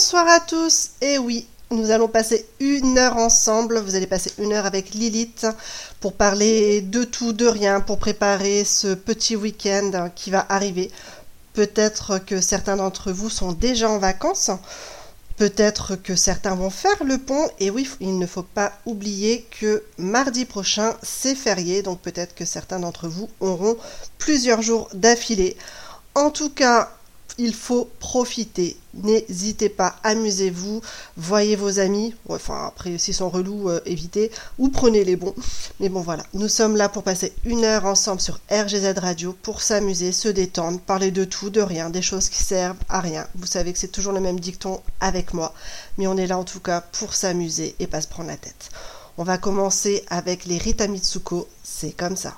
Bonsoir à tous, et oui, nous allons passer une heure ensemble, vous allez passer une heure avec Lilith pour parler de tout, de rien, pour préparer ce petit week-end qui va arriver. Peut-être que certains d'entre vous sont déjà en vacances, peut-être que certains vont faire le pont, et oui, il ne faut pas oublier que mardi prochain c'est férié, donc peut-être que certains d'entre vous auront plusieurs jours d'affilée. En tout cas, il faut profiter. N'hésitez pas, amusez-vous, voyez vos amis. Enfin, après, s'ils sont relous, euh, évitez. Ou prenez les bons. Mais bon, voilà. Nous sommes là pour passer une heure ensemble sur RGZ Radio pour s'amuser, se détendre, parler de tout, de rien, des choses qui servent à rien. Vous savez que c'est toujours le même dicton avec moi. Mais on est là en tout cas pour s'amuser et pas se prendre la tête. On va commencer avec les Rita Mitsuko. C'est comme ça.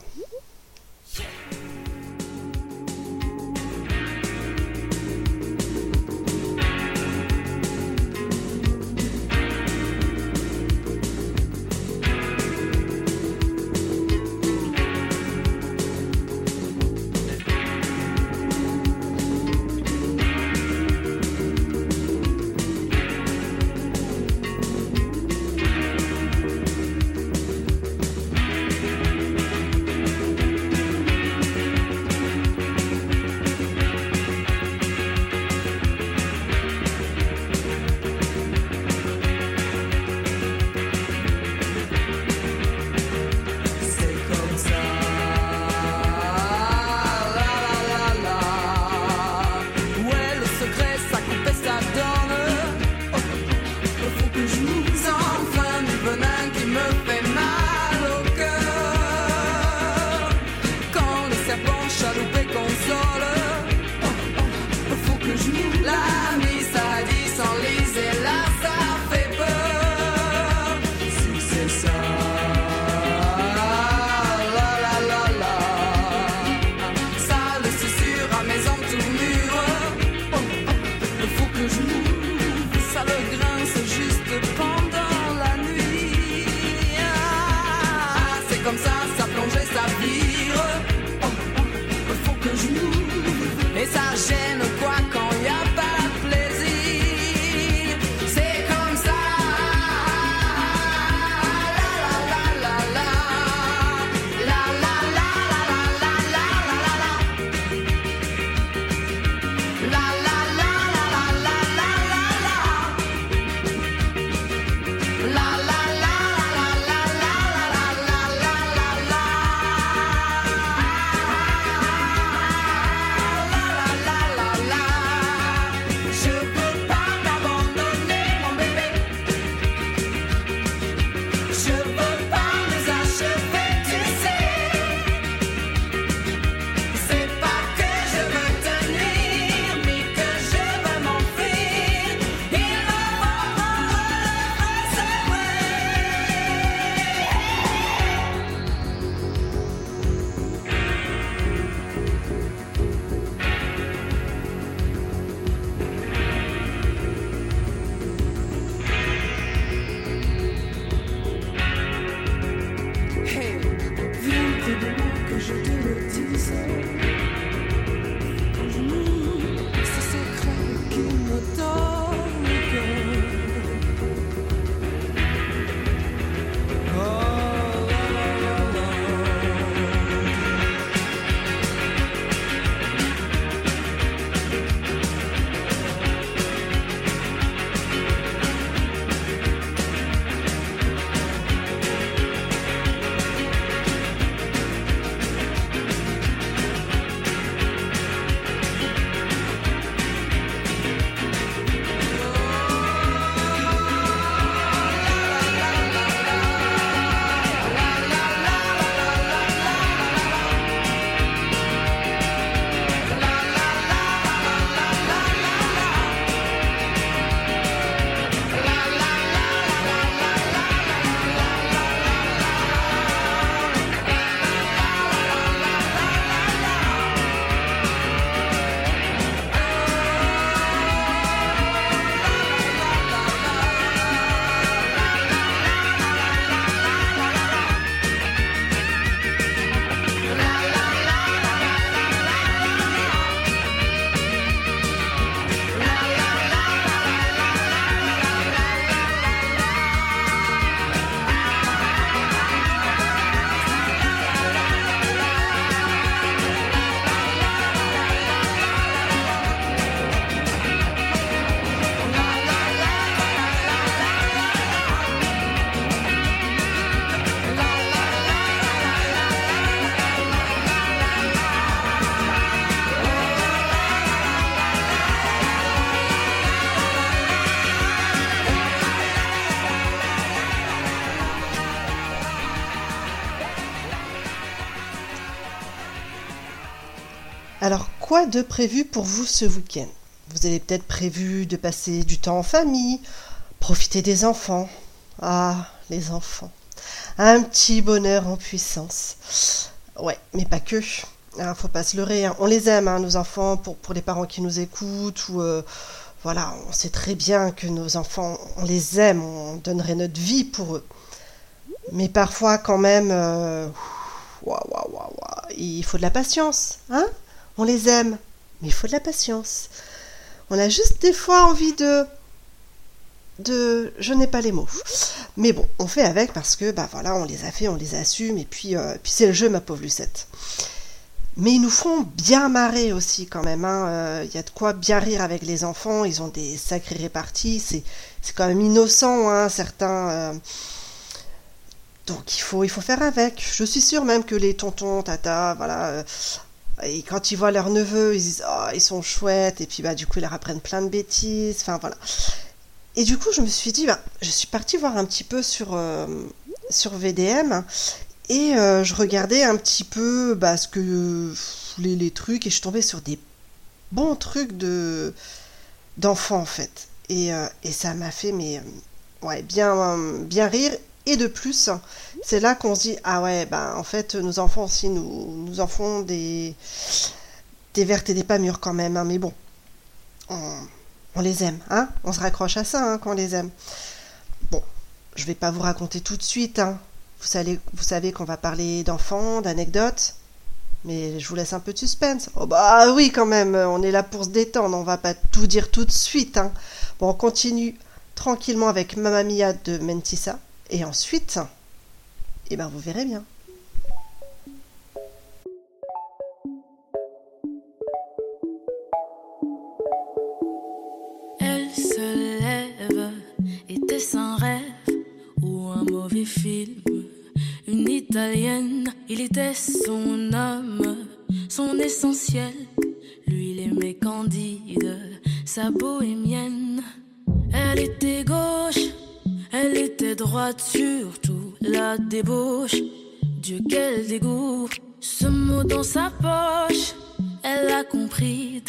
Quoi de prévu pour vous ce week-end? Vous avez peut-être prévu de passer du temps en famille, profiter des enfants. Ah, les enfants. Un petit bonheur en puissance. Ouais, mais pas que. Ah, faut pas se leurrer. hein. On les aime, hein, nos enfants, pour, pour les parents qui nous écoutent. Ou euh, voilà, on sait très bien que nos enfants, on les aime, on donnerait notre vie pour eux. Mais parfois, quand même, euh, ouah, ouah, ouah, il faut de la patience, hein? On les aime, mais il faut de la patience. On a juste des fois envie de de je n'ai pas les mots. Mais bon, on fait avec parce que bah voilà, on les a fait, on les assume et puis euh, puis c'est le jeu ma pauvre Lucette. Mais ils nous font bien marrer aussi quand même. hein. Euh, Il y a de quoi bien rire avec les enfants. Ils ont des sacrées réparties. C'est c'est quand même innocent, hein, certains. euh. Donc il faut il faut faire avec. Je suis sûre même que les tontons, tata, voilà. Et quand ils voient leurs neveux, ils disent oh ils sont chouettes et puis bah du coup ils leur apprennent plein de bêtises. Enfin voilà. Et du coup, je me suis dit, bah, je suis partie voir un petit peu sur, euh, sur VDM et euh, je regardais un petit peu bah, ce que les, les trucs et je suis tombée sur des bons trucs de d'enfants en fait. Et, euh, et ça m'a fait mais ouais bien bien rire et de plus c'est là qu'on se dit ah ouais bah en fait nos enfants aussi nous nous en font des des vertes et des pas mûres quand même hein, mais bon on, les aime, hein On se raccroche à ça hein, quand on les aime. Bon, je vais pas vous raconter tout de suite, hein. Vous savez, vous savez qu'on va parler d'enfants, d'anecdotes, mais je vous laisse un peu de suspense. Oh bah oui quand même, on est là pour se détendre, on va pas tout dire tout de suite, hein. Bon, on continue tranquillement avec Mamma Mia de Mentissa, et ensuite, eh ben vous verrez bien. Elle se lève, était-ce un rêve ou un mauvais film Une italienne, il était son homme, son essentiel. Lui, il aimait Candide, sa bohémienne. Elle était gauche, elle était droite, surtout la débauche. Dieu, quel dégoût, ce mot dans sa poche, elle a compris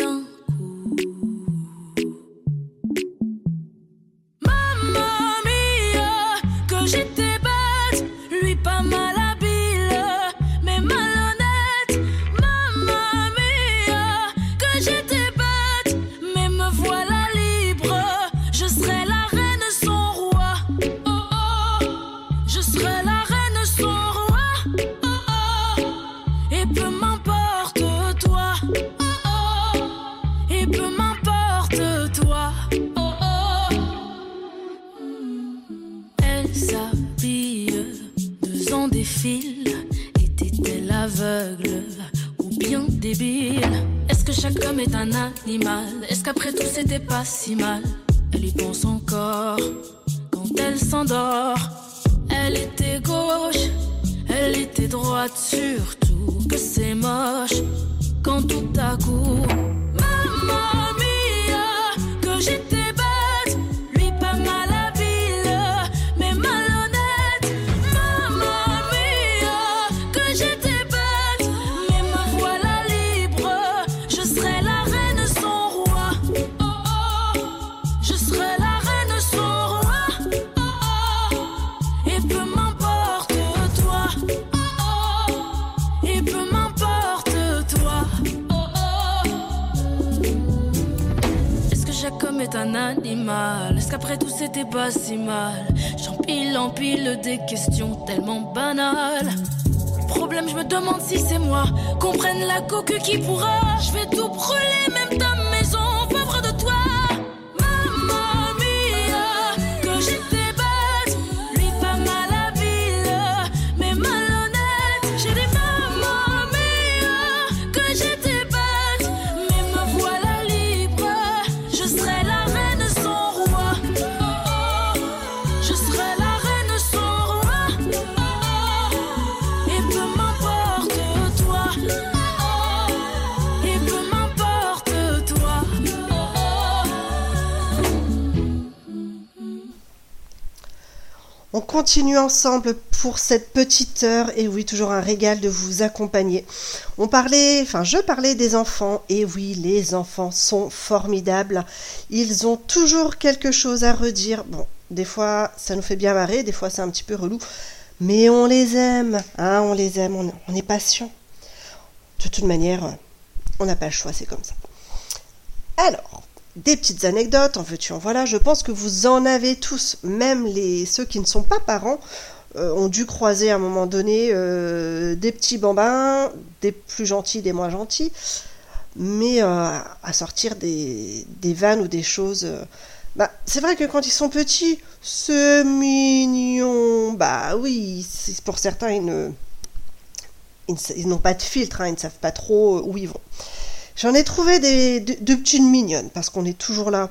Est-ce qu'après tout c'était pas si mal? J'empile, empile des questions tellement banales. Problème, je me demande si c'est moi. Qu'on prenne la coque qui pourra. Je vais tout brûler, même ta On continue ensemble pour cette petite heure et oui, toujours un régal de vous accompagner. On parlait, enfin je parlais des enfants et oui, les enfants sont formidables. Ils ont toujours quelque chose à redire. Bon, des fois ça nous fait bien marrer, des fois c'est un petit peu relou, mais on les aime, hein, on les aime, on, on est patient. De toute manière, on n'a pas le choix, c'est comme ça. Alors, des petites anecdotes, en veux-tu, en voilà. Je pense que vous en avez tous, même les ceux qui ne sont pas parents, euh, ont dû croiser à un moment donné euh, des petits bambins, des plus gentils, des moins gentils, mais euh, à sortir des, des, vannes ou des choses. bah, c'est vrai que quand ils sont petits, c'est mignon. Bah oui, pour certains, ils ils, n'ont pas de filtre, hein, ils ne savent pas trop où ils vont. J'en ai trouvé des, deux, petites mignonnes, parce qu'on est toujours là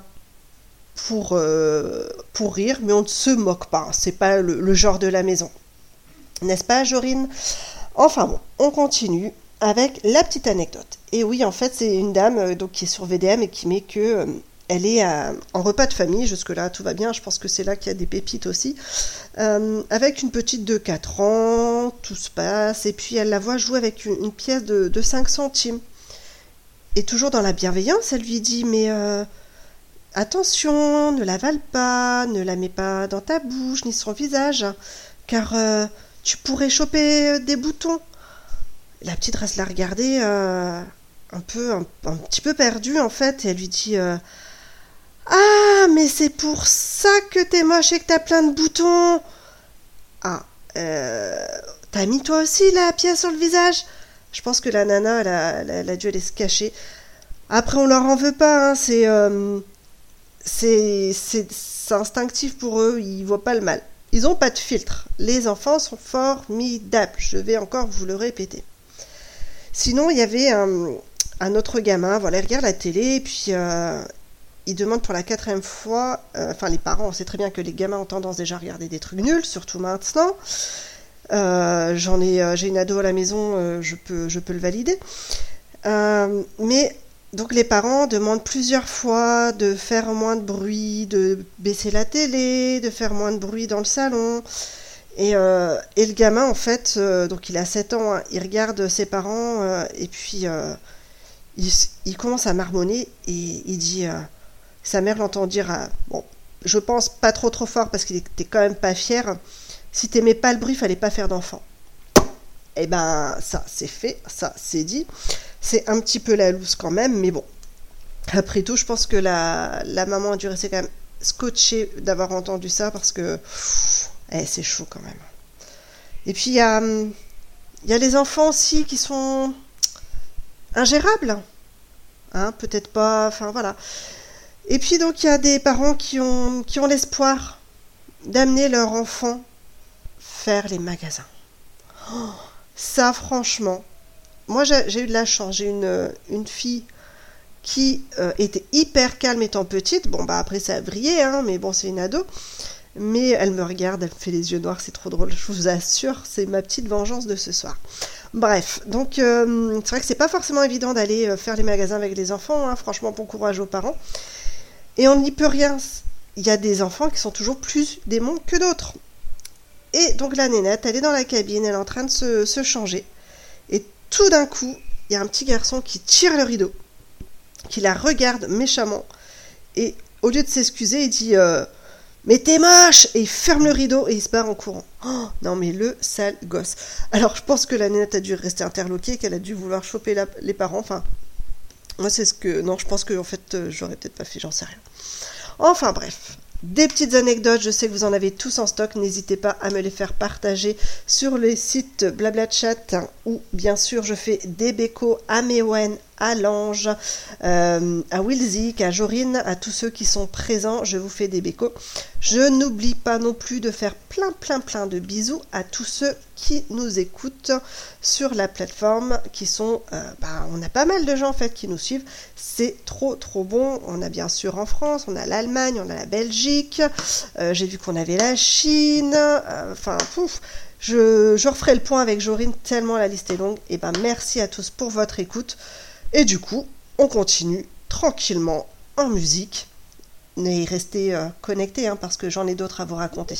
pour, euh, pour rire, mais on ne se moque pas. C'est pas le, genre de la maison. N'est-ce pas, Jorine? Enfin bon, on continue avec la petite anecdote. Et oui, en fait, c'est une dame euh, donc, qui est sur VDM et qui met que euh, elle est en repas de famille, jusque-là tout va bien, je pense que c'est là qu'il y a des pépites aussi, avec une petite de 4 ans, tout se passe, et puis elle la voit jouer avec une, pièce de, de 5 centimes. Et toujours dans la bienveillance, elle lui dit Mais euh, attention, ne l'avale pas, ne la mets pas dans ta bouche ni son visage, car euh, tu pourrais choper euh, des boutons. La petite reste la regarder un peu, un, petit peu perdue en fait, et elle lui dit Ah, mais c'est pour ça que t'es moche et que t'as plein de boutons. Ah, t'as mis toi aussi la pièce sur le visage? Je pense que la nana, elle a, dû aller se cacher. Après, on leur en veut pas, hein, c'est, euh, c'est, c'est, instinctif pour eux, ils voient pas le mal. Ils n'ont pas de filtre. Les enfants sont formidables, je vais encore vous le répéter. Sinon, il y avait un, autre gamin, voilà, il regarde la télé, et puis euh, il demande pour la quatrième fois, euh, enfin les parents, on sait très bien que les gamins ont tendance déjà à regarder des trucs nuls, surtout maintenant. Euh, j'en ai, euh, j'ai une ado à la maison, euh, je peux, je peux le valider. mais donc les parents demandent plusieurs fois de faire moins de bruit, de baisser la télé, de faire moins de bruit dans le salon. Et, et le gamin, en fait, donc il a 7 ans, hein, il regarde ses parents et puis il, commence à marmonner et il dit, sa mère l'entend dire, bon, je pense pas trop trop fort parce qu'il était quand même pas fier, si t'aimais pas le bruit, fallait pas faire d'enfant. Eh ben, ça, c'est fait, ça, c'est dit. C'est un petit peu la loose quand même, mais bon. Après tout, je pense que la, la maman a dû rester quand même scotchée d'avoir entendu ça parce que eh, c'est chaud quand même. Et puis, il y a, y les enfants aussi qui sont ingérables. Hein, peut-être pas, enfin voilà. Et puis donc il y a des parents qui ont, qui ont l'espoir d'amener leur enfant faire les magasins. Oh, ça, franchement, moi j'ai eu de la chance. J'ai une, fille qui euh, était hyper calme étant petite. Bon, bah après ça a brillé, hein, mais bon, c'est une ado. Mais elle me regarde, elle me fait les yeux noirs, c'est trop drôle, je vous assure, c'est ma petite vengeance de ce soir. Bref, donc euh, c'est vrai que c'est pas forcément évident d'aller euh, faire les magasins avec les enfants, hein. franchement, bon courage aux parents. Et on n'y peut rien. Il y a des enfants qui sont toujours plus démons que d'autres. Et donc la nénette, elle est dans la cabine, elle est en train de se, changer. Et tout d'un coup, il y a un petit garçon qui tire le rideau, qui la regarde méchamment. Et au lieu de s'excuser, il dit euh, Mais t'es moche Et il ferme le rideau et il se barre en courant. Oh, non, mais le sale gosse. Alors je pense que la nénette a dû rester interloquée, qu'elle a dû vouloir choper les parents. Enfin, moi c'est ce que. Non, je pense que en fait, euh, j'aurais peut-être pas fait, j'en sais rien. Enfin bref, des petites anecdotes, je sais que vous en avez tous en stock, n'hésitez pas à me les faire partager sur les sites Blabla-Chat ou bien sûr je fais des bécos à Mewen, à Lange, euh, à Wilzik, à Jorine, à tous ceux qui sont présents, je vous fais des bécos. Je n'oublie pas non plus de faire plein plein plein de bisous à tous ceux qui nous écoutent sur la plateforme, qui sont, euh, bah, on a pas mal de gens en fait qui nous suivent, c'est trop trop bon. On a bien sûr en France, on a l'Allemagne, on a la Belgique, euh, j'ai vu qu'on avait la Chine, enfin pouf. Je, je, referai le point avec Jorine tellement la liste est longue. Et ben merci à tous pour votre écoute. Et du coup, on continue tranquillement en musique. Mais restez euh, connectés hein, parce que j'en ai d'autres à vous raconter.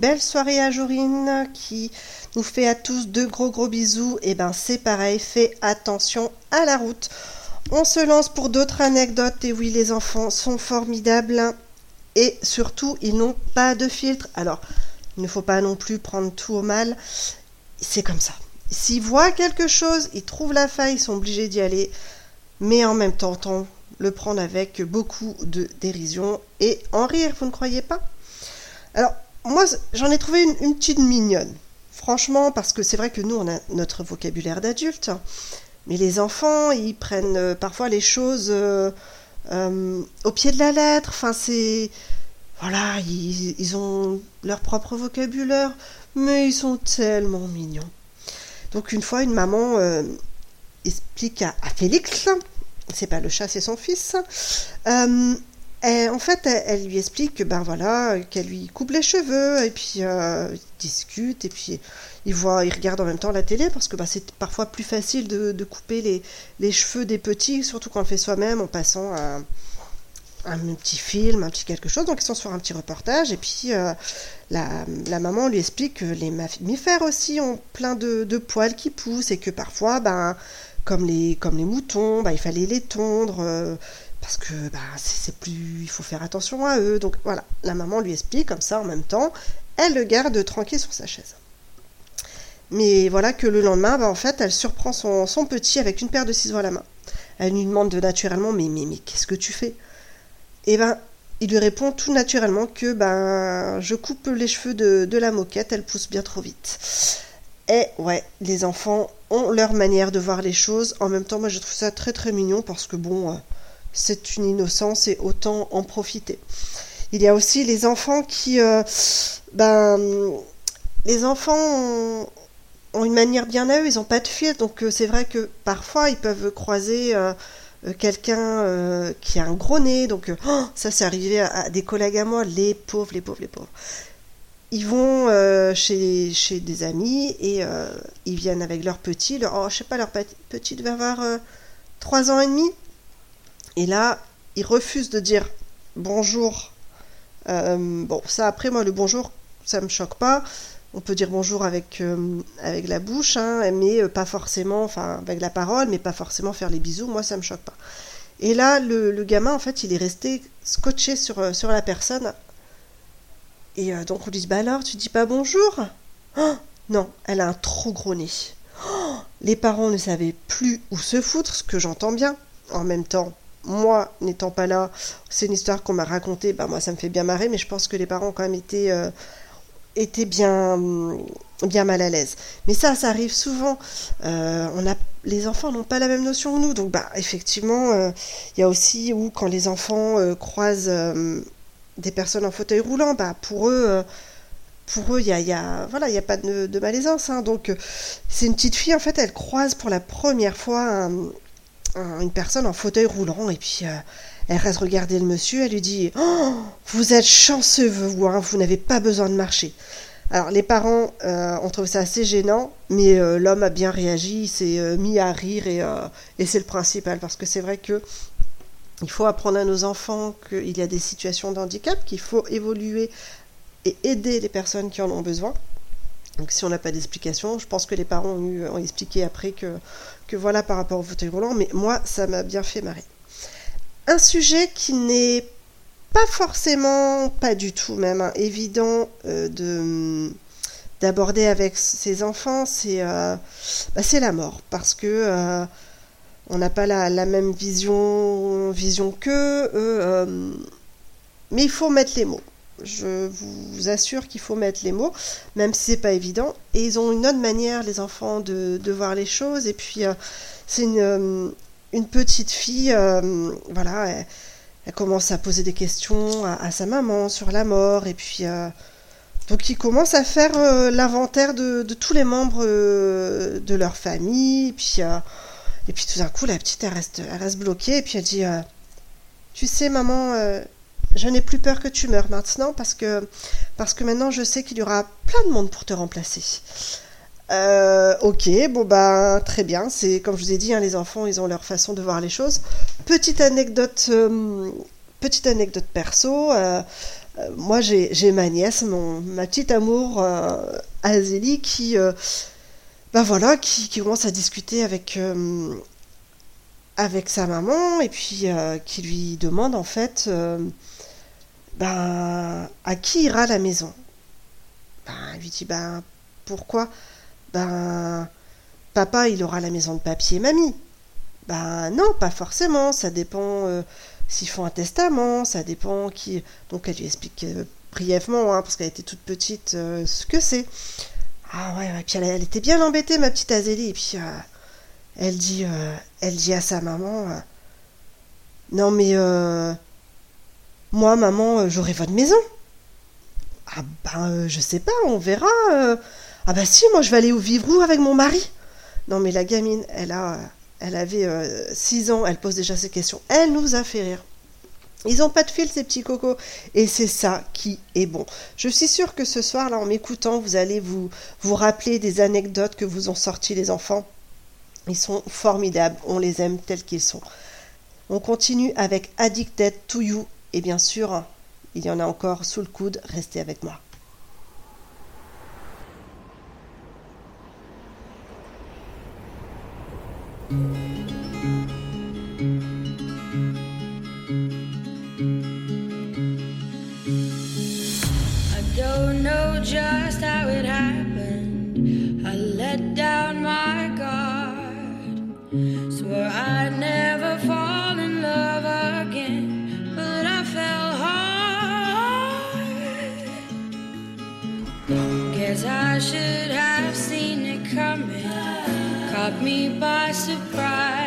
Belle soirée à Jorine qui nous fait à tous de gros gros bisous. Et ben c'est pareil, fais attention à la route. On se lance pour d'autres anecdotes. Et oui, les enfants sont formidables. Et surtout, ils n'ont pas de filtre. Alors, il ne faut pas non plus prendre tout au mal. C'est comme ça. S'ils voient quelque chose, ils trouvent la faille, ils sont obligés d'y aller. Mais en même temps, on le prendre avec beaucoup de dérision et en rire, vous ne croyez pas? Alors, moi, j'en ai trouvé une, petite mignonne. Franchement, parce que c'est vrai que nous, on a notre vocabulaire d'adulte, mais les enfants, ils prennent euh, parfois les choses euh, euh, au pied de la lettre. Enfin, c'est. Voilà, ils, ont leur propre vocabulaire, mais ils sont tellement mignons. Donc, une fois, une maman explique à Félix c'est pas le chat, c'est son fils. En fait, elle, lui explique que ben voilà, qu'elle lui coupe les cheveux et puis euh, ils discutent et puis ils voient, ils regardent en même temps la télé parce que ben, c'est parfois plus facile de, couper les, les, cheveux des petits, surtout quand on le fait soi-même en passant un, un, petit film, un petit quelque chose. Donc ils sont sur un petit reportage et puis euh, la, maman lui explique que les mammifères aussi ont plein de, de poils qui poussent et que parfois ben comme les, comme les moutons, bah, il fallait les tondre euh, parce que bah, c'est plus, il faut faire attention à eux. Donc voilà, la maman lui explique comme ça en même temps, elle le garde tranquille sur sa chaise. Mais voilà que le lendemain, bah, en fait, elle surprend son, petit avec une paire de ciseaux à la main. Elle lui demande naturellement mais, mais, mais qu'est-ce que tu fais? Et eh ben il lui répond tout naturellement que ben je coupe les cheveux de, de la moquette, elle pousse bien trop vite. Et ouais, les enfants ont leur manière de voir les choses. En même temps, moi, je trouve ça très très mignon parce que bon, euh, c'est une innocence et autant en profiter. Il y a aussi les enfants qui, euh, ben, les enfants ont, une manière bien à eux. Ils n'ont pas de fil, donc euh, c'est vrai que parfois ils peuvent croiser. quelqu'un qui a un gros nez, donc oh, ça c'est arrivé à, des collègues à moi, les pauvres, les pauvres, les pauvres ils vont euh, chez, chez des amis et euh, ils viennent avec leur petit, leur, oh, je sais pas, leur petit devait avoir 3 euh, ans et demi. Et là, ils refusent de dire bonjour. bon, ça après, moi, le bonjour, ça me choque pas. On peut dire bonjour avec, avec la bouche, hein, mais pas forcément, enfin, avec la parole, mais pas forcément faire les bisous. Moi, ça me choque pas. Et là, le, gamin, en fait, il est resté scotché sur, sur la personne et euh, donc on lui dit Bah alors, tu dis pas bonjour? Oh, Non, elle a un trop gros nez. Oh, les parents ne savaient plus où se foutre, ce que j'entends bien. En même temps, moi n'étant pas là, c'est une histoire qu'on m'a racontée, bah moi ça me fait bien marrer, mais je pense que les parents ont quand même été, euh, bien, bien mal à l'aise. Mais ça, ça arrive souvent. Euh, on a, les enfants n'ont pas la même notion que nous, donc bah effectivement, il y a aussi où quand les enfants croisent des personnes en fauteuil roulant, bah, pour eux, euh, pour eux, il y a, a, voilà, il y a pas de, malaisance. Hein. Donc, euh, c'est une petite fille, en fait, elle croise pour la première fois une personne en fauteuil roulant, et puis euh, elle reste regarder le monsieur, elle lui dit oh, Vous êtes chanceux, vous, hein, vous n'avez pas besoin de marcher. Alors, les parents ont trouvé ça assez gênant, mais l'homme a bien réagi, il s'est mis à rire, et, c'est le principal, parce que c'est vrai que il faut apprendre à nos enfants qu'il y a des situations de handicap, qu'il faut évoluer et aider les personnes qui en ont besoin. Donc si on n'a pas d'explication, je pense que les parents ont expliqué après que, voilà par rapport au fauteuil roulant, mais moi ça m'a bien fait marrer. Un sujet qui n'est pas forcément, pas du tout même, hein, évident euh, de d'aborder avec ses enfants, c'est euh, bah, la mort. Parce que euh, on n'a pas la, même vision, vision qu'eux. Mais il faut mettre les mots. Je vous assure qu'il faut mettre les mots, même si c'est pas évident. Et ils ont une autre manière, les enfants, de, voir les choses. Et puis, euh, c'est une, euh, une, petite fille, voilà, elle, commence à poser des questions à, sa maman sur la mort. Et puis, donc, ils commencent à faire l'inventaire de, tous les membres de leur famille. Et puis, et puis tout d'un coup, la petite, elle reste, elle reste bloquée et puis elle dit euh, Tu sais, maman, euh, je n'ai plus peur que tu meurs maintenant parce que, parce que maintenant je sais qu'il y aura plein de monde pour te remplacer. Euh, ok, bon bah très bien. C'est comme je vous ai dit, hein, les enfants, ils ont leur façon de voir les choses. Petite anecdote, petite anecdote perso. euh, moi, j'ai ma nièce, mon, ma petite amour, euh, Azélie, qui, euh, ben voilà, qui, commence à discuter avec, avec sa maman et puis qui lui demande en fait ben, à qui ira la maison? Ben, elle lui dit ben pourquoi? Ben papa il aura la maison de papier mamie. Ben non, pas forcément, ça dépend s'ils font un testament, ça dépend qui. Donc elle lui explique euh, brièvement, hein, parce qu'elle était toute petite, euh, ce que c'est. Ah ouais, ouais. puis elle, était bien embêtée, ma petite Azélie. Et puis euh, elle dit, elle dit à sa maman, non mais moi maman, j'aurai votre maison. Ah ben je sais pas, on verra. Ah bah si, moi je vais aller au vivre où avec mon mari. Non mais la gamine, elle a elle avait 6 euh, ans, elle pose déjà ces questions. Elle nous a fait rire. Ils n'ont pas de fil, ces petits cocos. Et c'est ça qui est bon. Je suis sûre que ce soir, là, en m'écoutant, vous allez vous, vous rappeler des anecdotes que vous ont sorties les enfants. Ils sont formidables. On les aime tels qu'ils sont. On continue avec Addicted to You. Et bien sûr, il y en a encore sous le coude. Restez avec moi. Just how it happened. I let down my guard. Swore I'd never fall in should have seen it coming caught me by surprise.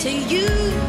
To you.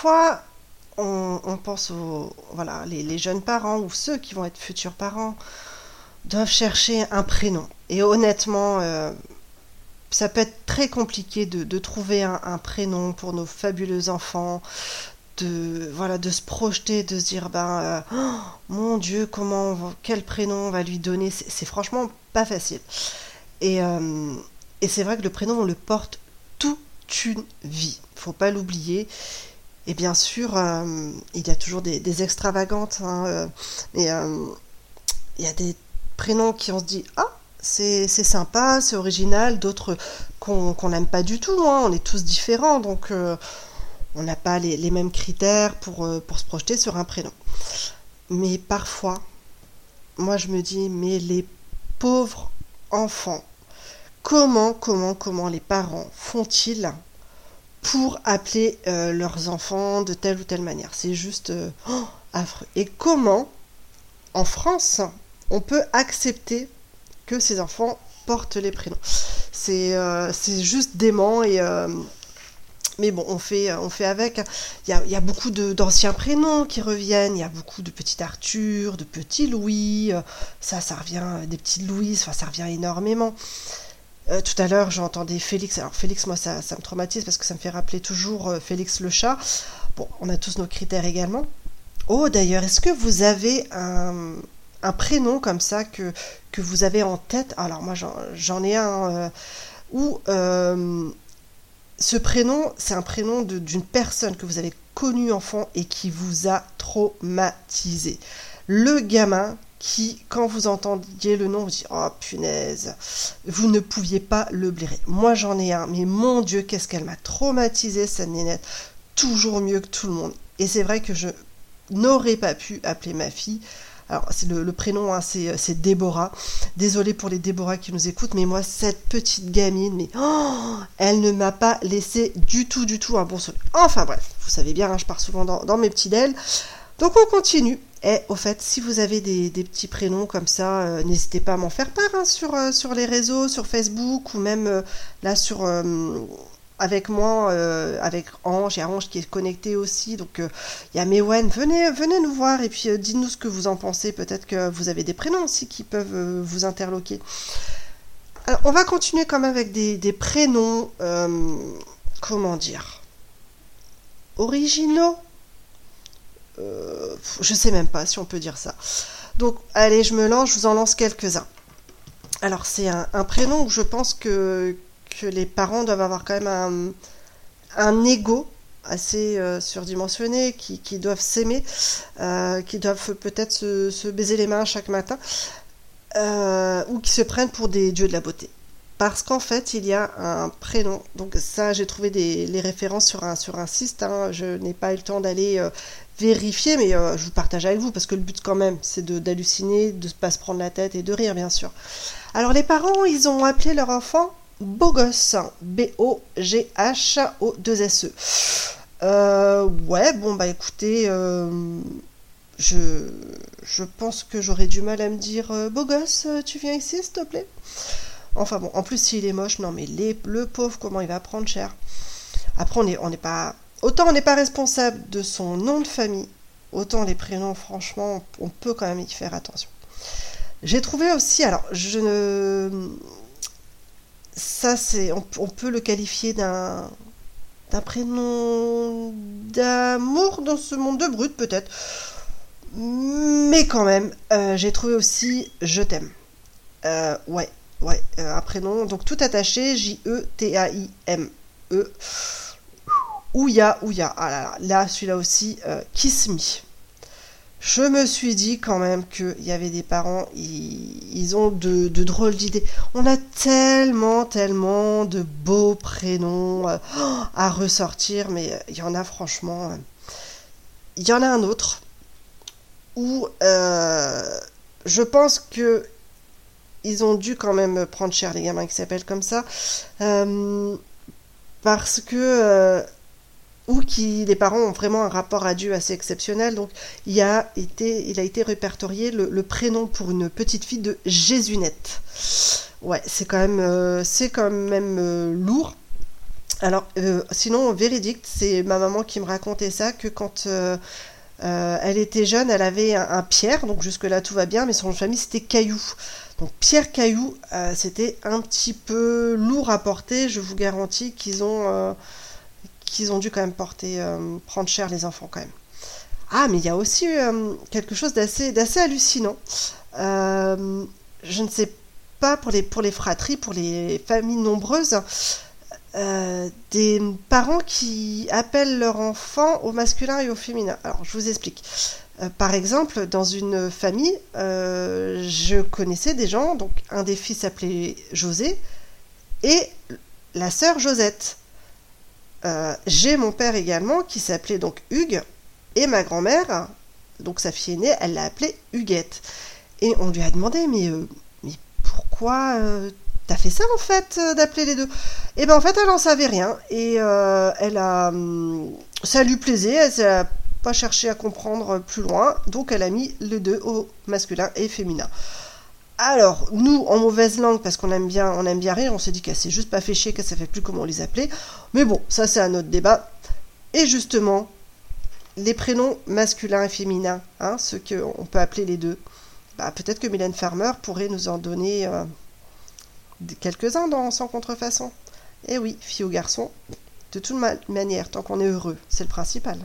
Parfois, on, pense aux les, jeunes parents ou ceux qui vont être futurs parents doivent chercher un prénom. Et honnêtement, euh, ça peut être très compliqué de, trouver un, prénom pour nos fabuleux enfants. de voilà de se projeter, de se dire ben euh, oh, mon Dieu comment quel prénom on va lui donner, c'est franchement pas facile. Et, euh, et c'est vrai que le prénom on le porte toute une vie, faut pas l'oublier. Et bien sûr, euh, il y a toujours des, extravagantes, hein, mais il y a des prénoms qui on se dit ah c'est sympa, c'est original, d'autres qu'on n'aime pas du tout, hein, on est tous différents, donc on n'a pas les, mêmes critères pour, euh, pour se projeter sur un prénom. Mais parfois, moi je me dis, mais les pauvres enfants, comment, comment, comment les parents font-ils pour appeler euh, leurs enfants de telle ou telle manière C'est juste euh, oh, affreux. Et comment, en France, on peut accepter que ces enfants portent les prénoms? C'est juste dément et mais bon, on fait, on fait avec. Il y a, il y a beaucoup d'anciens prénoms qui reviennent. Il y a beaucoup de petits Arthur, de petits Louis. Ça, ça revient, des petites Louise, enfin, ça revient énormément. Euh, tout à l'heure, j'entendais Félix. Alors, Félix, moi, ça, me traumatise parce que ça me fait rappeler toujours euh, Félix le chat. Bon, on a tous nos critères également. Oh, d'ailleurs, est-ce que vous avez un, prénom comme ça que, que vous avez en tête? Alors, moi, j'en ai un euh, où ce prénom, c'est un prénom d'une personne que vous avez connue enfant et qui vous a traumatisé. Le gamin qui, quand vous entendiez le nom, vous dit Oh punaise, vous ne pouviez pas le blairer. Moi j'en ai un, mais mon Dieu, qu'est-ce qu'elle m'a traumatisé, cette nénette. Toujours mieux que tout le monde. Et c'est vrai que je n'aurais pas pu appeler ma fille alors, c'est le, prénom, hein, euh, c'est Déborah. Désolée pour les Déborah qui nous écoutent, mais moi, cette petite gamine, mais oh, elle ne m'a pas laissé du tout, du tout un bon soleil. Enfin bref, vous savez bien, hein, je pars souvent dans, mes petits d'ailes. Donc on continue. Et au fait, si vous avez des, petits prénoms comme ça, euh, n'hésitez pas à m'en faire part hein, sur, euh, sur les réseaux, sur Facebook ou même là sur avec moi, euh, avec Ange, a Ange qui est connecté aussi, donc euh, il y a Mewen, venez, venez nous voir et puis euh, dites-nous ce que vous en pensez, peut-être que vous avez des prénoms aussi qui peuvent vous interloquer. Alors on va continuer quand même avec des prénoms, comment dire, originaux Je sais même pas si on peut dire ça. Donc allez, je me lance, je vous en lance quelques-uns. Alors c'est un, un prénom où je pense que que les parents doivent avoir quand même un, ego assez euh, surdimensionné, qui, doivent s'aimer, euh, qui doivent peut-être se, baiser les mains chaque matin, euh, ou qui se prennent pour des dieux de la beauté. Parce qu'en fait, il y a un prénom. Donc ça, j'ai trouvé des, les références sur un, sur un site. Hein. Je n'ai pas eu le temps d'aller vérifier, mais je vous partage avec vous, parce que le but quand même, c'est d'halluciner, de ne pas se prendre la tête et de rire, bien sûr. Alors les parents, ils ont appelé leur enfant Bogos, B-O-G-H-O-2-S-E. Euh, ouais, bon, bah écoutez, euh, je, je pense que j'aurais du mal à me dire euh, gosse, tu viens ici, s'il te plaît? Enfin bon, en plus, s'il est moche, non, mais le pauvre, comment il va prendre cher? Après, on n'est on pas. Autant on n'est pas responsable de son nom de famille, autant les prénoms, franchement, on peut quand même y faire attention. J'ai trouvé aussi, alors, je ne ça, c'est, on, peut le qualifier d'un, d'un prénom d'amour dans ce monde de brut, peut-être. Mais quand même, euh, j'ai trouvé aussi Je t'aime. Euh, ouais, ouais, euh, un prénom, donc tout attaché, J-E-T-A-I-M-E. -E. Ouya, Ouya. Ah là là, là celui-là aussi, Kiss Me je me suis dit quand même qu'il y avait des parents, ils, ont de, drôles d'idées. On a tellement, tellement de beaux prénoms euh, à ressortir, mais euh, il y en a franchement. Euh, il y en a un autre où je pense que ils ont dû quand même prendre cher les gamins qui s'appellent comme ça, parce que ou qui les parents ont vraiment un rapport à Dieu assez exceptionnel. Donc il a été, il a été répertorié le, prénom pour une petite fille de Jésunette. Ouais, c'est quand même, euh, c'est quand même euh, lourd. Alors euh, sinon véridique, c'est ma maman qui me racontait ça que quand elle était jeune, elle avait un, Pierre, donc jusque là tout va bien, mais son famille c'était Caillou. Donc Pierre Caillou, c'était un petit peu lourd à porter. Je vous garantis qu'ils ont qu'ils ont dû quand même porter, prendre cher les enfants quand même. Ah, mais il y a aussi quelque chose d'assez, hallucinant. je ne sais pas pour les, fratries, pour les familles nombreuses, des parents qui appellent leur enfant au masculin et au féminin. Alors, je vous explique. Euh, par exemple, dans une famille, euh, je connaissais des gens, donc un des fils s'appelait José et la sœur Josette. Euh, j'ai mon père également qui s'appelait donc Hugues et ma grand-mère, donc sa fille aînée, elle l'a appelé Huguette. Et on lui a demandé mais, mais pourquoi t'as fait ça en fait d'appeler les deux? Et ben en fait elle n'en savait rien et elle a hum, ça lui plaisait, elle a pas chercher à comprendre plus loin, donc elle a mis le 2 au masculin et féminin. Alors, nous, en mauvaise langue, parce qu'on aime bien, on aime bien rire, on s'est dit qu'elle s'est juste pas fait chier, qu'elle savait plus comment les appeler. Mais bon, ça c'est un autre débat. Et justement, les prénoms masculins et féminins, hein, ceux qu'on peut appeler les deux, bah, peut-être que Mylène Farmer pourrait nous en donner euh, quelques-uns dans Sans contrefaçon. Eh oui, fille ou garçon, de toute manière, tant qu'on est heureux, c'est le principal.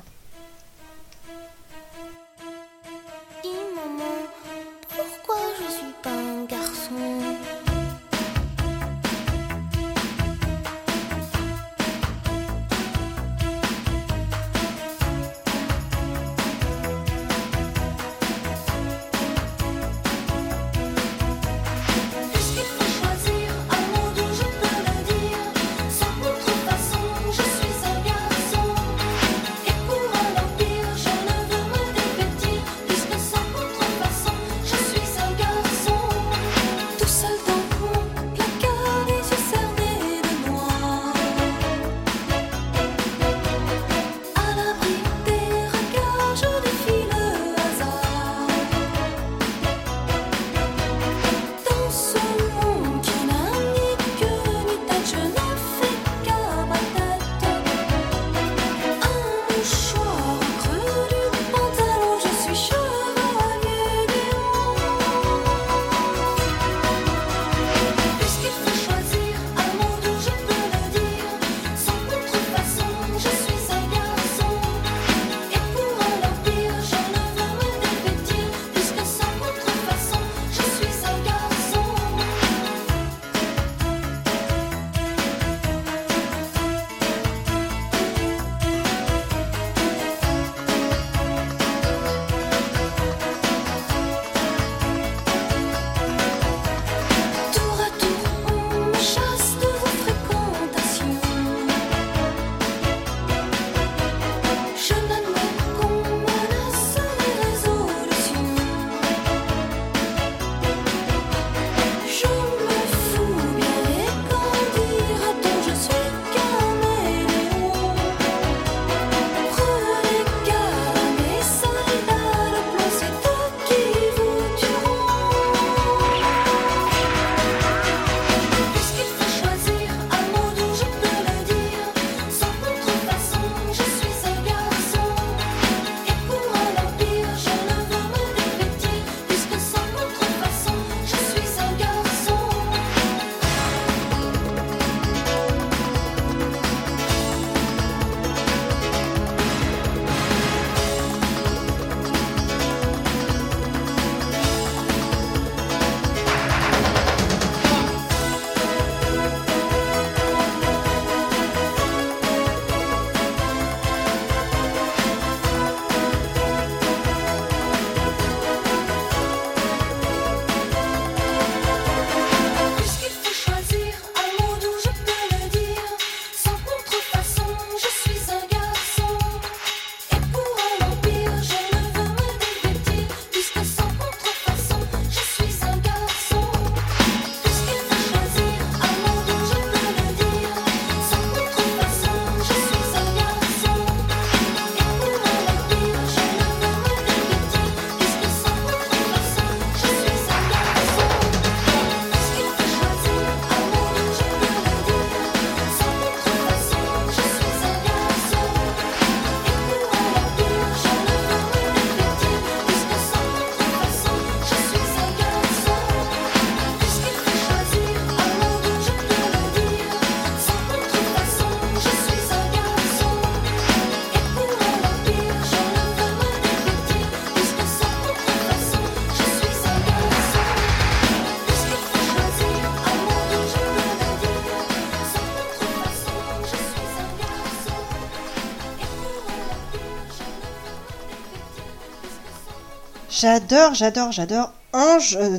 J'adore, j'adore, j'adore. Ange euh,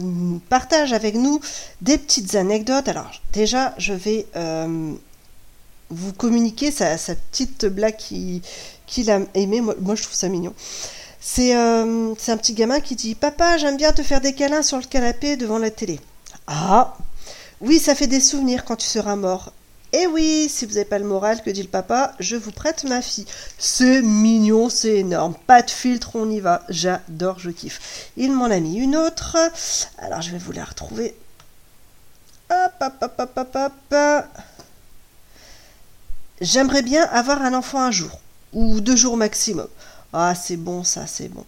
partage avec nous des petites anecdotes. Alors déjà, je vais euh, vous communiquer sa, petite blague qu'il a aimée. Moi, je trouve ça mignon. C'est euh, un petit gamin qui dit Papa, j'aime bien te faire des câlins sur le canapé devant la télé. Ah Oui, ça fait des souvenirs quand tu seras mort. Eh oui, si vous n'avez pas le moral, que dit le papa, je vous prête ma fille. C'est mignon, c'est énorme. Pas de filtre, on y va. J'adore, je kiffe. Il m'en a mis une autre. Alors, je vais vous la retrouver. Hop, hop, hop, hop, hop, hop. J'aimerais bien avoir un enfant un jour, ou deux jours maximum. Ah, c'est bon, ça, c'est bon.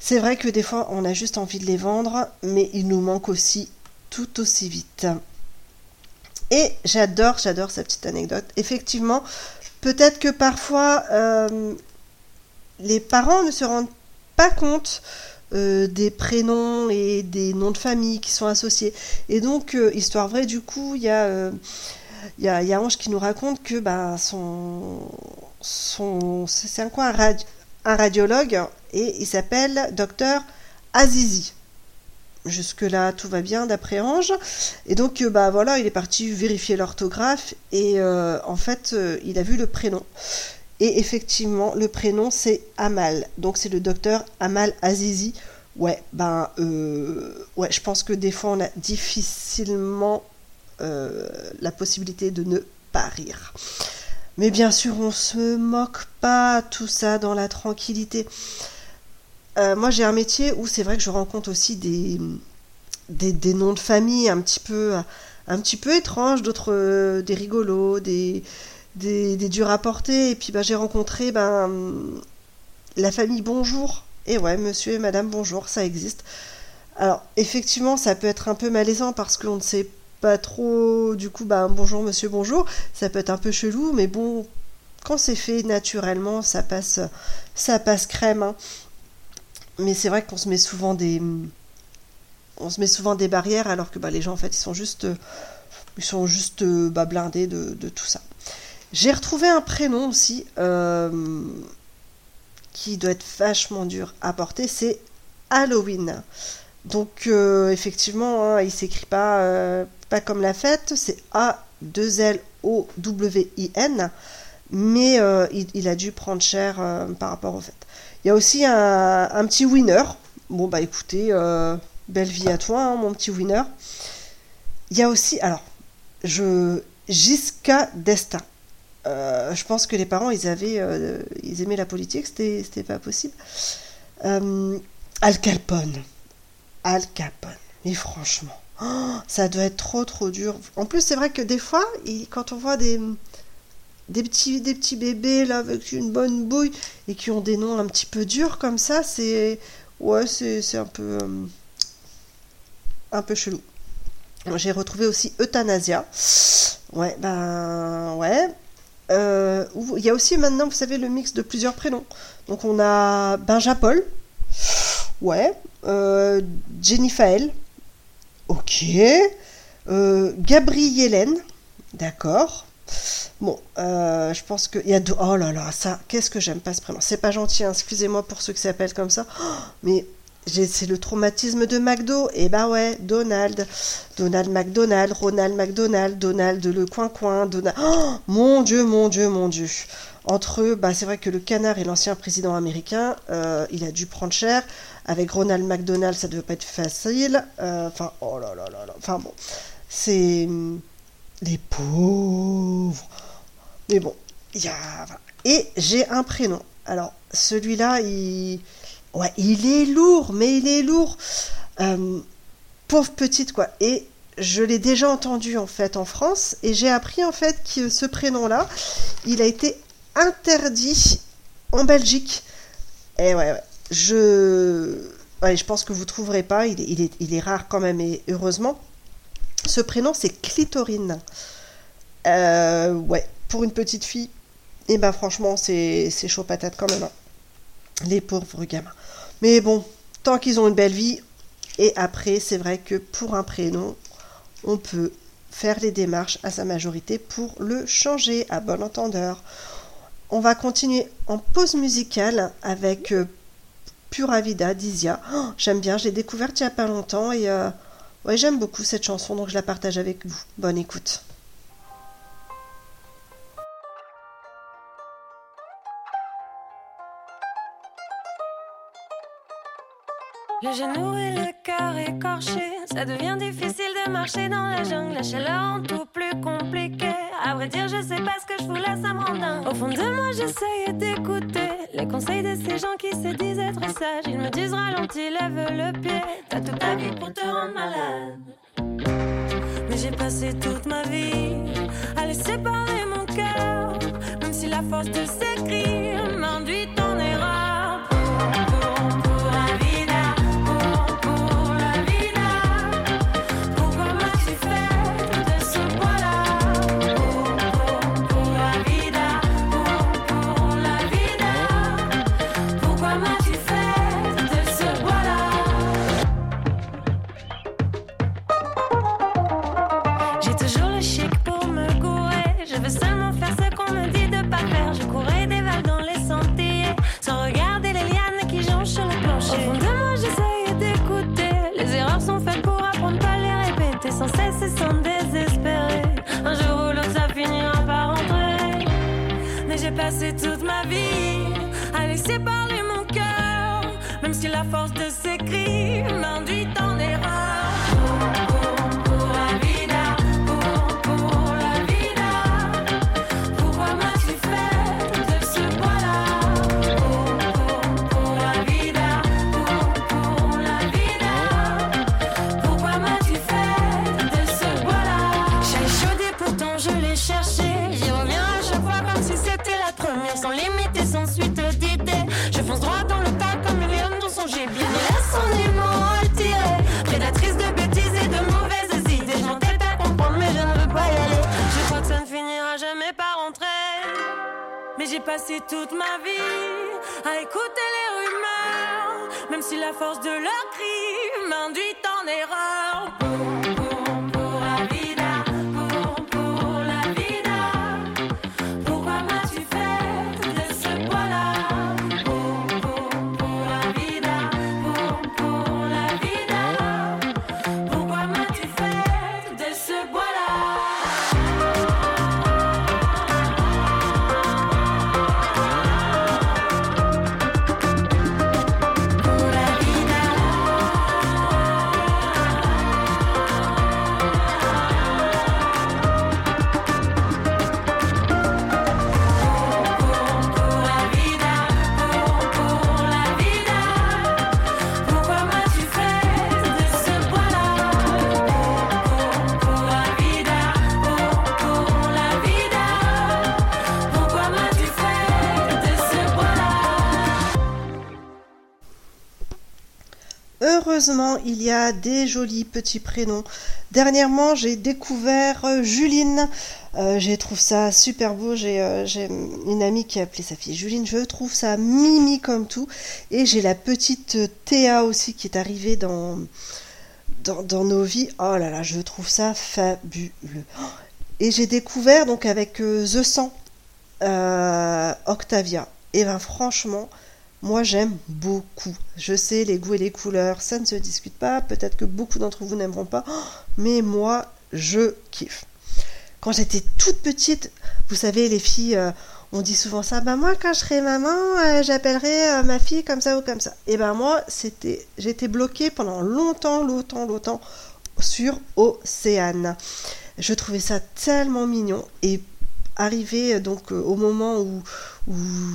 C'est vrai que des fois, on a juste envie de les vendre, mais il nous manque aussi tout aussi vite. Et j'adore, j'adore cette petite anecdote. Effectivement, peut-être que parfois euh, les parents ne se rendent pas compte euh, des prénoms et des noms de famille qui sont associés. Et donc, euh, histoire vraie, du coup, il y a... y, a, Ange qui nous raconte que bah, son, son c'est un quoi un radiologue et il s'appelle docteur Azizi. Jusque-là, tout va bien d'après Ange. Et donc, euh, bah voilà, il est parti vérifier l'orthographe et euh, en fait, euh, il a vu le prénom. Et effectivement, le prénom c'est Amal. Donc, c'est le docteur Amal Azizi. Ouais, ben, ouais, je pense que des fois, on a difficilement la possibilité de ne pas rire. Mais bien sûr, on se moque pas, tout ça dans la tranquillité. Euh, moi, j'ai un métier où c'est vrai que je rencontre aussi des, des, noms de famille un petit peu, un petit peu étranges, d'autres euh, des rigolos, des, des, durs à porter. Et puis, bah, j'ai rencontré ben, la famille Bonjour. Et ouais, monsieur et madame Bonjour, ça existe. Alors, effectivement, ça peut être un peu malaisant parce qu'on ne sait pas trop, du coup, bah, bonjour monsieur, bonjour. Ça peut être un peu chelou, mais bon, quand c'est fait naturellement, ça passe, ça passe crème. Hein mais c'est vrai qu'on se met souvent des on se met souvent des barrières alors que bah, les gens en fait ils sont juste ils sont juste bah, blindés de, tout ça. J'ai retrouvé un prénom aussi euh, qui doit être vachement dur à porter, c'est Halloween. Donc euh, effectivement, hein, il s'écrit pas euh, pas comme la fête, c'est A 2 L O W I N, mais il, il, a dû prendre cher par rapport au fait. Il y a aussi un, petit winner. Bon, bah écoutez, euh, belle vie à toi, hein, mon petit winner. Il y a aussi, alors, je, Gisca Destin. Euh, je pense que les parents, ils avaient, euh, ils aimaient la politique, c'était, pas possible. Al Capone. Al Capone. Mais franchement, oh, ça doit être trop trop dur. En plus, c'est vrai que des fois, quand on voit des, des petits, des petits bébés là avec une bonne bouille et qui ont des noms un petit peu durs comme ça, c'est ouais, c'est un peu euh, un peu chelou. J'ai retrouvé aussi Euthanasia. Ouais, ben ouais. Euh, il y a aussi maintenant, vous savez, le mix de plusieurs prénoms. Donc on a Benjapol. Ouais. Euh, Jennifer. Ok. Euh. D'accord. Bon, euh, je pense qu'il y a deux. Oh là là, ça, qu'est-ce que j'aime pas ce prénom. C'est pas gentil, hein, excusez-moi pour ceux qui s'appellent comme ça. Oh, mais c'est le traumatisme de McDo. Et eh bah ouais, Donald. Donald McDonald, Ronald McDonald, Donald le coin-coin, Donald. Oh, mon Dieu, mon Dieu, mon Dieu. Entre eux, bah, c'est vrai que le canard et l'ancien président américain, euh, il a dû prendre cher. Avec Ronald McDonald, ça devait pas être facile. Euh, enfin, oh là là là là. Enfin bon, c'est. Les pauvres. Mais bon, il y a. Et j'ai un prénom. Alors, celui-là, il. Ouais, il est lourd, mais il est lourd. Euh, pauvre petite, quoi. Et je l'ai déjà entendu, en fait, en France. Et j'ai appris, en fait, que ce prénom-là, il a été interdit en Belgique. Et ouais, ouais. Je. Je pense que vous trouverez pas. Il est, il est, il est rare quand même, et heureusement. Ce prénom, c'est Clitorine. Euh, ouais, pour une petite fille, et eh ben franchement, c'est chaud patate quand même. Hein. Les pauvres gamins. Mais bon, tant qu'ils ont une belle vie, et après, c'est vrai que pour un prénom, on peut faire les démarches à sa majorité pour le changer à bon entendeur. On va continuer en pause musicale avec euh, Pura Vida d'Isia. Oh, j'aime bien, je l'ai découverte il n'y a pas longtemps et euh, ouais, j'aime beaucoup cette chanson, donc je la partage avec vous. Bonne écoute. Le genou et le cœur écorché, ça devient difficile de marcher dans la jungle. La chaleur en tout plus compliqué. À vrai dire, je sais pas ce que je voulais, ça me rend dingue. Au fond de moi, j'essaye d'écouter les conseils de ces gens qui se disent être sages. Ils me disent ralentis, lève le pied. T'as toute ta vie pour te rendre malade. Mais j'ai passé toute ma vie à laisser parler mon cœur, même si la force de s'écrire m'induit en erreur. Il y a des jolis petits prénoms. Dernièrement, j'ai découvert euh, Juline. Euh, je trouve ça super beau. J'ai euh, j'ai une amie qui a appelé sa fille Juline. Je trouve ça mimi comme tout. Et j'ai la petite Théa aussi qui est arrivée dans, dans, nos vies. Oh là là, je trouve ça fabuleux. Et j'ai découvert donc avec The 100 euh, Octavia. Et ben franchement, moi j'aime beaucoup. Je sais, les goûts et les couleurs, ça ne se discute pas. Peut-être que beaucoup d'entre vous n'aimeront pas. Oh, mais moi, je kiffe. Quand j'étais toute petite, vous savez, les filles, euh, on dit souvent ça. Bah moi, quand je serai maman, euh, j'appellerai euh, ma fille comme ça ou comme ça. Et ben moi, c'était, j'étais bloquée pendant longtemps, longtemps, longtemps sur Océane. Je trouvais ça tellement mignon et arrivé euh, donc euh, au moment où,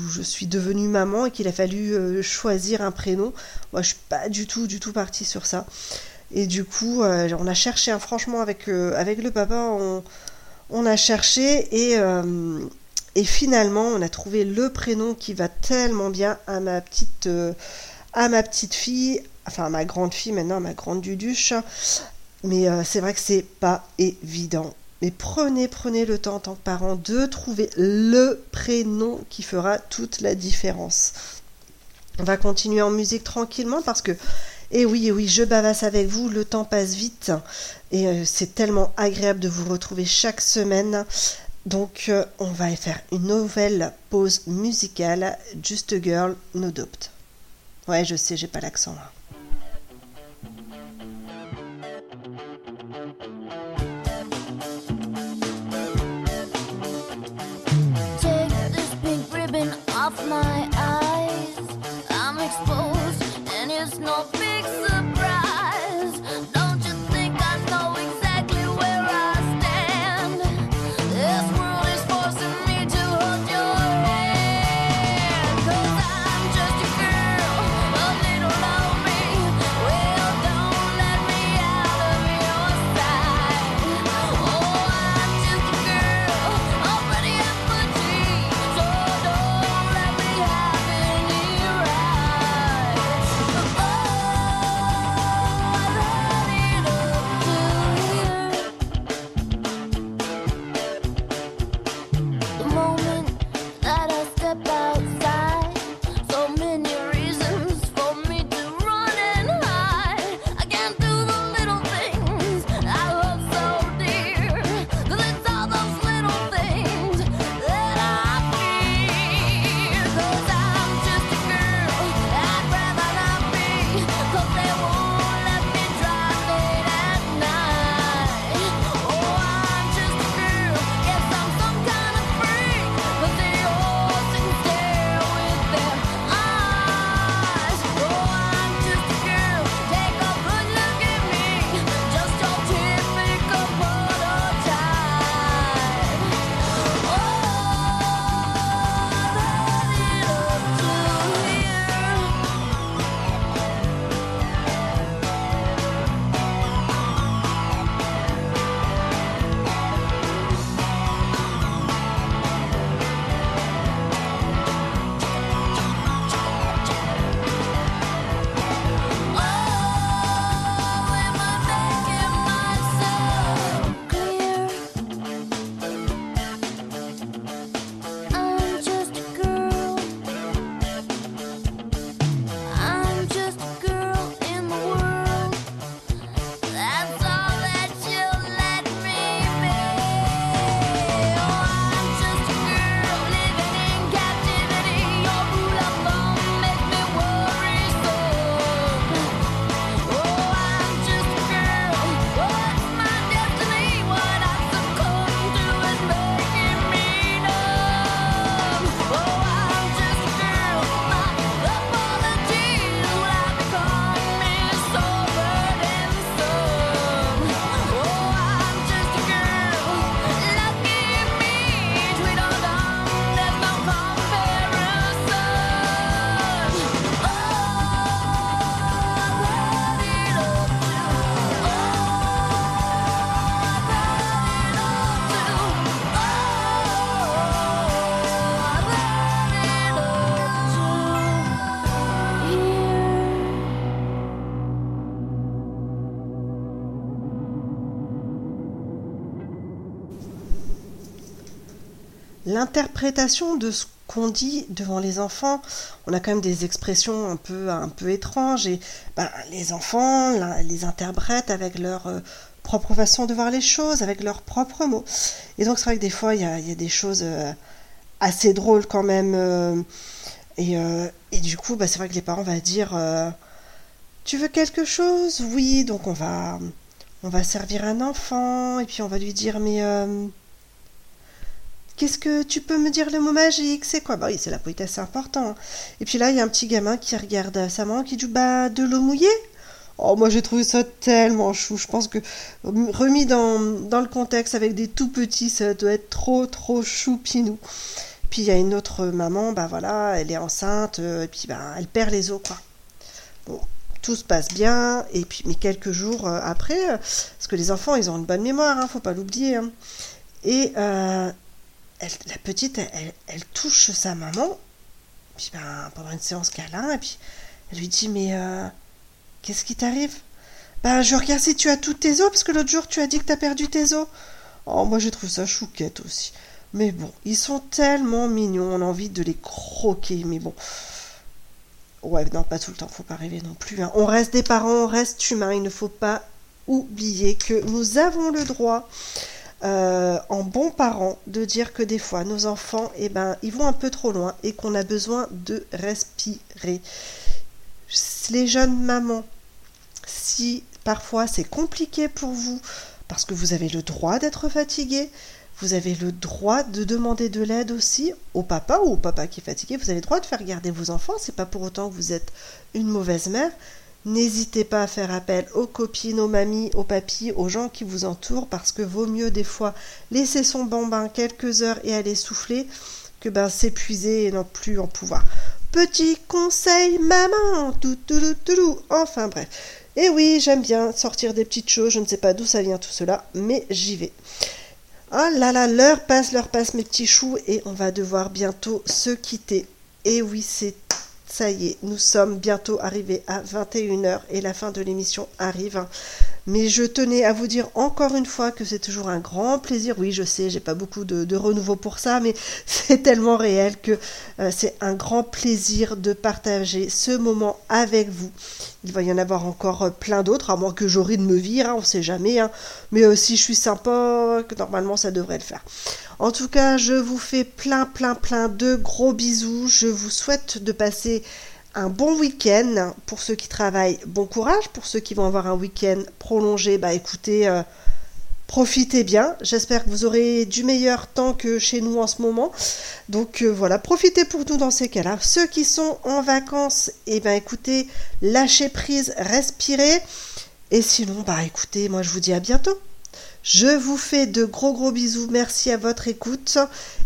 je suis devenue maman et qu'il a fallu euh, choisir un prénom, moi je suis pas du tout du tout partie sur ça. Et du coup, on a cherché, hein, franchement, avec, le papa, on, a cherché et, finalement, on a trouvé le prénom qui va tellement bien à ma petite, à ma petite fille, enfin à ma grande fille maintenant, à ma grande Duduche. Mais c'est vrai que c'est pas évident. Mais prenez, prenez le temps en tant que parent de trouver le prénom qui fera toute la différence. On va continuer en musique tranquillement parce que, et oui, eh oui, je bavasse avec vous, le temps passe vite et euh, c'est tellement agréable de vous retrouver chaque semaine. Donc, euh, on va faire une nouvelle pause musicale. Just a Girl, No Doubt. Ouais, je sais, j'ai pas l'accent off my eyes. I'm exposed, and it's not. L'interprétation de ce qu'on dit devant les enfants, on a quand même des expressions un peu, un peu étranges et ben, les enfants les interprètent avec leur euh, propre façon de voir les choses, avec leurs propres mots. Et donc c'est vrai que des fois il y a, des choses euh, assez drôles quand même. Euh, et, et, du coup, bah, c'est vrai que les parents vont dire Tu veux quelque chose? Oui, donc on va, on va servir un enfant et puis on va lui dire Mais Qu'est-ce que tu peux me dire le mot magique? C'est quoi? Bah oui, c'est la politesse, c'est important. Et puis là, il y a un petit gamin qui regarde sa maman qui dit Bah, de l'eau mouillée? Oh, moi j'ai trouvé ça tellement chou. Je pense que remis dans, dans, le contexte avec des tout petits, ça doit être trop, trop choupinou. Puis il y a une autre maman, bah voilà, elle est enceinte, euh, et puis bah, elle perd les os, quoi. Bon, tout se passe bien, et puis, mais quelques jours euh, après, euh, parce que les enfants, ils ont une bonne mémoire, hein, faut pas l'oublier. Hein. Et la petite, elle, touche sa maman, puis ben, pendant une séance câlin, et puis elle lui dit Mais euh, qu'est-ce qui t'arrive? Ben, je regarde si tu as tous tes os, parce que l'autre jour tu as dit que tu as perdu tes os. Oh, moi j'ai trouvé ça chouquette aussi. Mais bon, ils sont tellement mignons, on a envie de les croquer, mais bon. Ouais, non, pas tout le temps, faut pas rêver non plus. Hein. On reste des parents, on reste humain, il ne faut pas oublier que nous avons le droit euh, en bons parents de dire que des fois nos enfants eh ben ils vont un peu trop loin et qu'on a besoin de respirer. Les jeunes mamans, si parfois c'est compliqué pour vous, parce que vous avez le droit d'être fatigué, vous avez le droit de demander de l'aide aussi au papa ou au papa qui est fatigué. Vous avez le droit de faire garder vos enfants. C'est pas pour autant que vous êtes une mauvaise mère. N'hésitez pas à faire appel aux copines, aux mamies, aux papis, aux gens qui vous entourent, parce que vaut mieux des fois laisser son bambin quelques heures et aller souffler que ben s'épuiser et non plus en pouvoir. Petit conseil, maman, tout, tout, tout, tout, enfin bref. Et oui, j'aime bien sortir des petites choses, je ne sais pas d'où ça vient tout cela, mais j'y vais. Oh là là, l'heure passe, l'heure passe, mes petits choux, et on va devoir bientôt se quitter. Et oui, c'est ça y est, nous sommes bientôt arrivés à 21h et la fin de l'émission arrive. Mais je tenais à vous dire encore une fois que c'est toujours un grand plaisir. Oui, je sais, j'ai pas beaucoup de, renouveau pour ça, mais c'est tellement réel que euh, c'est un grand plaisir de partager ce moment avec vous. Il va y en avoir encore euh, plein d'autres, à moins que j'aurai de me vire, hein, on sait jamais. Hein. Mais euh, si je suis sympa, normalement ça devrait le faire. En tout cas, je vous fais plein, plein, plein de gros bisous. Je vous souhaite de passer un bon week-end. Pour ceux qui travaillent, bon courage. Pour ceux qui vont avoir un week-end prolongé, bah écoutez, euh, profitez bien. J'espère que vous aurez du meilleur temps que chez nous en ce moment. Donc euh, voilà, profitez pour nous dans ces cas-là. Ceux qui sont en vacances, et eh ben écoutez, lâchez prise, respirez. Et sinon, bah écoutez, moi je vous dis à bientôt. Je vous fais de gros gros bisous. Merci à votre écoute.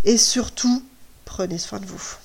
Et surtout, prenez soin de vous.